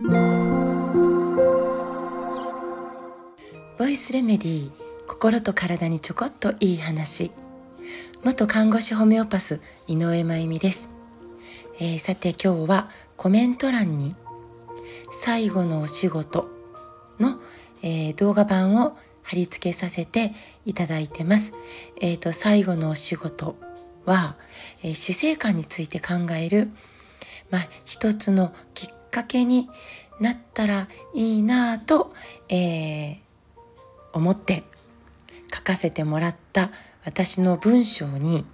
ボイスレメディー心と体にちょこっといい話。元看護師ホメオパス井上真由美です、えー、さて今日はコメント欄に最後のお仕事の、えー、動画版を貼り付けさせていただいてます。えっ、ー、と、最後のお仕事は、えー、死生観について考える、まあ、一つのきっかけになったらいいなぁと、えー、思って書かせてもらった私の文章に、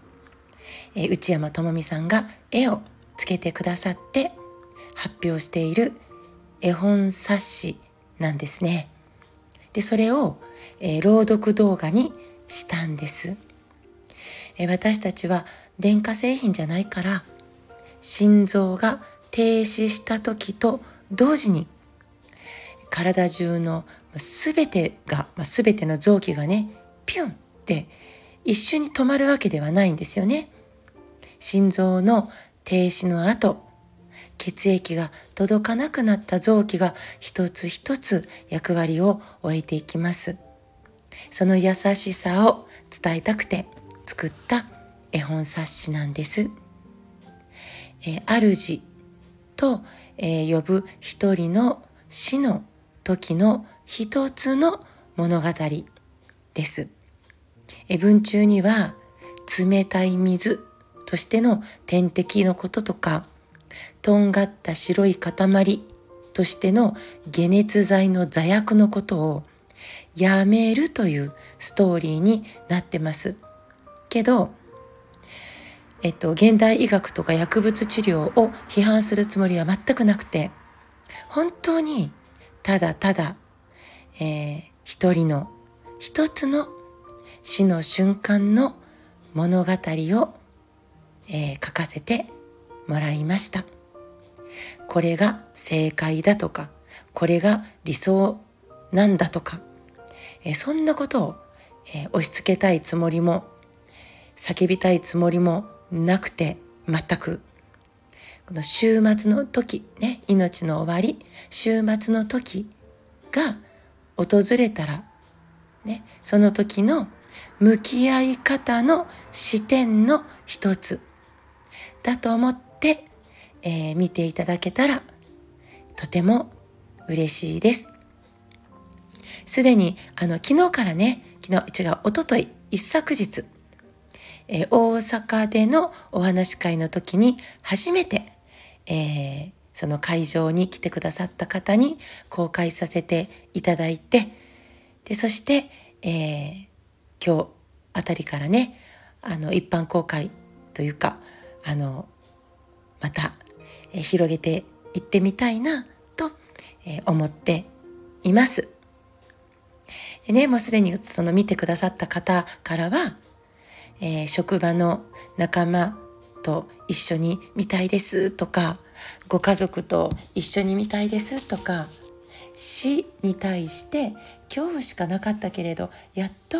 えー、内山智美さんが絵をつけてくださって発表している絵本冊子なんですね。で、それを、えー、朗読動画にしたんです、えー、私たちは電化製品じゃないから心臓が停止した時と同時に体中の全てが、まあ、全ての臓器がねピュンって一緒に止まるわけではないんですよね。心臓の停止の後血液が届かなくなった臓器が一つ一つ役割を終えていきます。その優しさを伝えたくて作った絵本冊子なんです。えー、主と、えー、呼ぶ一人の死の時の一つの物語です。え文中には冷たい水としての天敵のこととかとんがった白い塊としての解熱剤の座薬のことをやめるというストーリーになってます。けど、えっと、現代医学とか薬物治療を批判するつもりは全くなくて、本当にただただ、えー、一人の一つの死の瞬間の物語を、えー、書かせてもらいました。これが正解だとか、これが理想なんだとか、えー、そんなことを、えー、押し付けたいつもりも、叫びたいつもりもなくて、全く。この週末の時、ね、命の終わり、週末の時が訪れたら、ね、その時の向き合い方の視点の一つだと思ってえー、見ていただけたらとても嬉しいです。すでにあの昨日からね、昨日、違う、おととい、一昨日、えー、大阪でのお話し会の時に初めて、えー、その会場に来てくださった方に公開させていただいて、で、そして、えー、今日あたりからね、あの、一般公開というか、あの、またえ広げていってみたいなと、え思っています。でね、もうすでにその見てくださった方からは、えー、職場の仲間と一緒に見たいですとか、ご家族と一緒に見たいですとか、死に対して恐怖しかなかったけれど、やっと、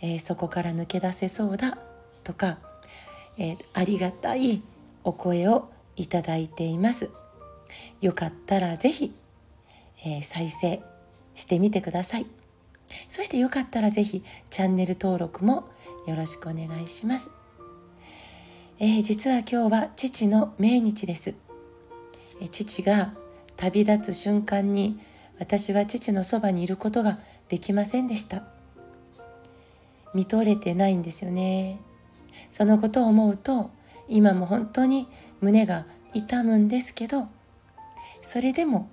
えー、そこから抜け出せそうだとか、えー、ありがたいお声をいただいています。よかったらぜひ、えー、再生してみてください。そしてよかったらぜひチャンネル登録もよろしくお願いします。えー、実は今日は父の命日です。え、父が旅立つ瞬間に私は父のそばにいることができませんでした。見とれてないんですよね。そのことを思うと今も本当に胸が痛むんですけどそれでも、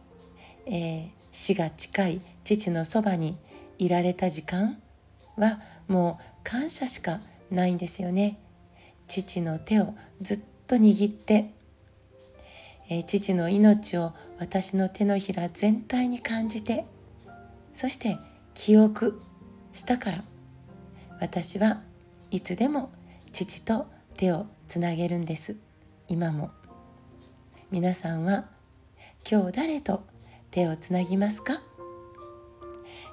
えー、死が近い父のそばにいられた時間はもう感謝しかないんですよね。父の手をずっと握って、え、父の命を私の手のひら全体に感じてそして記憶したから私はいつでも父と手をつなげるんです。今も。皆さんは今日誰と手をつなぎますか？